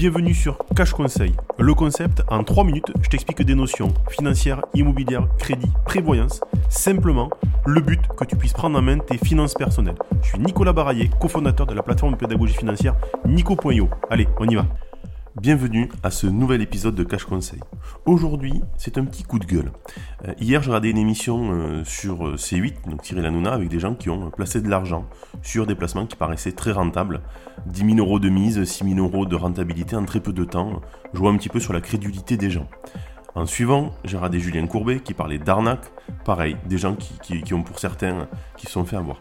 Bienvenue sur Cash Conseil. Le concept, en 3 minutes, je t'explique des notions financières, immobilières, crédit, prévoyance. Simplement, le but que tu puisses prendre en main tes finances personnelles. Je suis Nicolas Baraillé, cofondateur de la plateforme de pédagogie financière Nico.io. Allez, on y va. Bienvenue à ce nouvel épisode de Cash Conseil. Aujourd'hui, c'est un petit coup de gueule. Euh, hier, j'ai regardé une émission euh, sur euh, C8, donc Cyril Hanouna, avec des gens qui ont placé de l'argent sur des placements qui paraissaient très rentables. 10 000 euros de mise, 6 000 euros de rentabilité en très peu de temps. Je un petit peu sur la crédulité des gens. En suivant, j'ai regardé Julien Courbet qui parlait d'arnaque. Pareil, des gens qui, qui ont pour certains qui se sont fait avoir.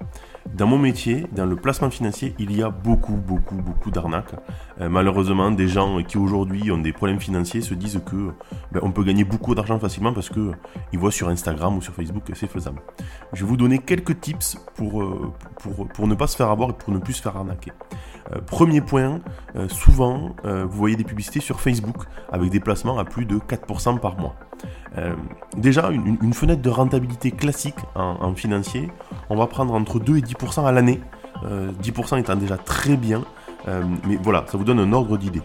Dans mon métier, dans le placement financier, il y a beaucoup, beaucoup, beaucoup d'arnaques. Euh, malheureusement, des gens qui aujourd'hui ont des problèmes financiers se disent que ben, on peut gagner beaucoup d'argent facilement parce que ils voient sur Instagram ou sur Facebook que c'est faisable. Je vais vous donner quelques tips pour, euh, pour, ne pas se faire avoir et pour ne plus se faire arnaquer. Euh, premier point, souvent vous voyez des publicités sur Facebook avec des placements à plus de 4% par mois. Déjà, une, fenêtre de rentabilité classique en, financier, on va prendre entre 2 et 10% à l'année. 10% euh, étant déjà très bien. Euh, mais voilà, ça vous donne un ordre d'idée.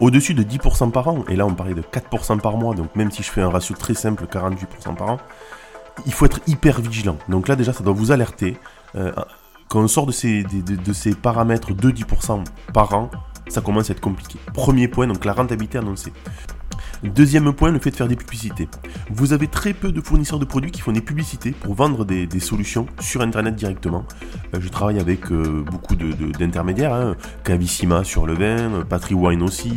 Au-dessus de 10% par an, et là on parlait de 4% par mois, donc même si je fais un ratio très simple, 48% par an, il faut être hyper vigilant. Donc là déjà ça doit vous alerter. Euh, quand on sort de ces, de ces paramètres de 10% par an, ça commence à être compliqué. Premier point, donc la rentabilité annoncée. Deuxième point, le fait de faire des publicités. Vous avez très peu de fournisseurs de produits qui font des publicités pour vendre des, solutions sur Internet directement. Euh, je travaille avec euh, beaucoup d'intermédiaires, de, hein. Cavissima sur le vin, aussi,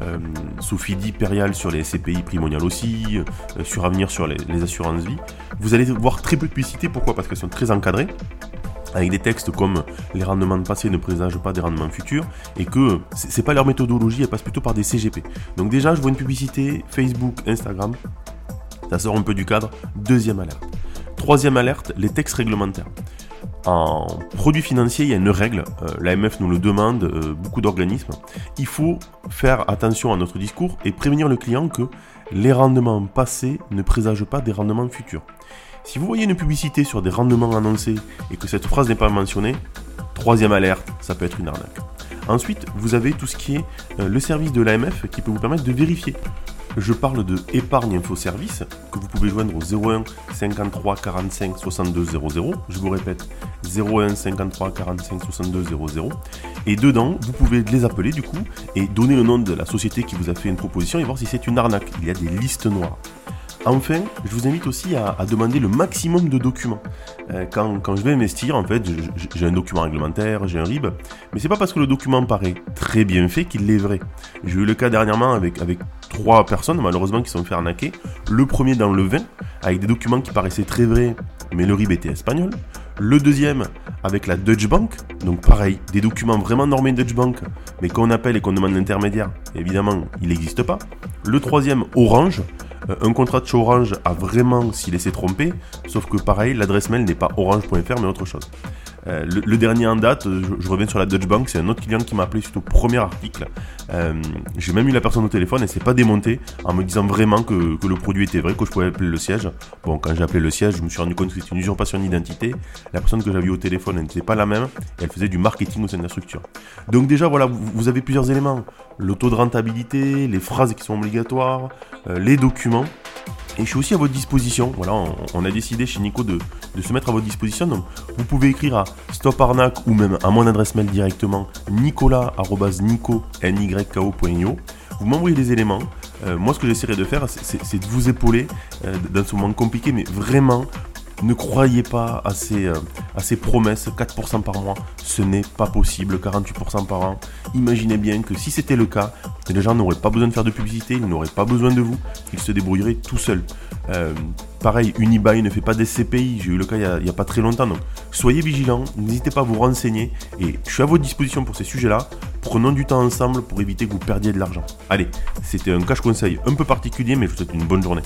euh, Sophie Di Perial sur les CPI Primonial aussi, sur Avenir sur les, les assurances vie. Vous allez voir très peu de publicités, pourquoi? Parce qu'elles sont très encadrées avec des textes comme les rendements de passé ne présagent pas des rendements futurs et que c'est pas leur méthodologie, elle passe plutôt par des CGP. Donc déjà, je vois une publicité Facebook, Instagram, ça sort un peu du cadre. Deuxième alerte. Troisième alerte, les textes réglementaires. En produits financiers, il y a une règle, euh, l'AMF nous le demande, euh, beaucoup d'organismes. Il faut faire attention à notre discours et prévenir le client que les rendements passés ne présagent pas des rendements futurs. Si vous voyez une publicité sur des rendements annoncés et que cette phrase n'est pas mentionnée, troisième alerte, ça peut être une arnaque. Ensuite, vous avez tout ce qui est euh, le service de l'AMF qui peut vous permettre de vérifier. Je parle de épargne info service que vous pouvez joindre au 01 53 45 62 00. Je vous répète 01 53 45 62 00. Et dedans, vous pouvez les appeler du coup et donner le nom de la société qui vous a fait une proposition et voir si c'est une arnaque. Il y a des listes noires. Enfin, je vous invite aussi à, demander le maximum de documents. Euh, quand, je vais investir, en fait, j'ai un document réglementaire, j'ai un RIB, mais c'est pas parce que le document paraît très bien fait qu'il est vrai. J'ai eu le cas dernièrement avec, trois personnes, malheureusement, qui sont fait arnaquer. Le premier dans le vin, avec des documents qui paraissaient très vrais, mais le RIB était espagnol. Le deuxième avec la Deutsche Bank, donc pareil, des documents vraiment normés Deutsche Bank, mais quand on appelle et qu'on demande l'intermédiaire, évidemment, il n'existe pas. Le troisième, Orange, un contrat de chez Orange a vraiment s'y laissé tromper, sauf que pareil, l'adresse mail n'est pas orange.fr mais autre chose. Euh, le, dernier en date, je, reviens sur la Deutsche Bank, c'est un autre client qui m'a appelé suite au premier article. Euh, j'ai même eu la personne au téléphone et c'est pas démonté en me disant vraiment que, le produit était vrai, que je pouvais appeler le siège. Bon, quand j'ai appelé le siège, je me suis rendu compte que c'était une usurpation d'identité. La personne que j'avais eu au téléphone, n'était pas la même elle faisait du marketing au sein de la structure. Donc déjà, voilà, vous, avez plusieurs éléments. Le taux de rentabilité, les phrases qui sont obligatoires, les documents. Et je suis aussi à votre disposition. Voilà, on, a décidé chez Nico de, se mettre à votre disposition. Donc, vous pouvez écrire à Stop ou même à mon adresse mail directement nicolas.nico.io. Vous m'envoyez des éléments. Euh, moi, ce que j'essaierai de faire, c'est de vous épauler euh, dans ce moment compliqué, mais vraiment ne croyez pas à ces, euh, à ces promesses, 4% par mois, ce n'est pas possible, 48% par an. Imaginez bien que si c'était le cas, les gens n'auraient pas besoin de faire de publicité, ils n'auraient pas besoin de vous, ils se débrouilleraient tout seuls. Euh, pareil, Unibuy ne fait pas des CPI, j'ai eu le cas il n'y a, pas très longtemps, donc soyez vigilants, n'hésitez pas à vous renseigner, et je suis à votre disposition pour ces sujets-là, prenons du temps ensemble pour éviter que vous perdiez de l'argent. Allez, c'était un cash conseil un peu particulier, mais je vous souhaite une bonne journée.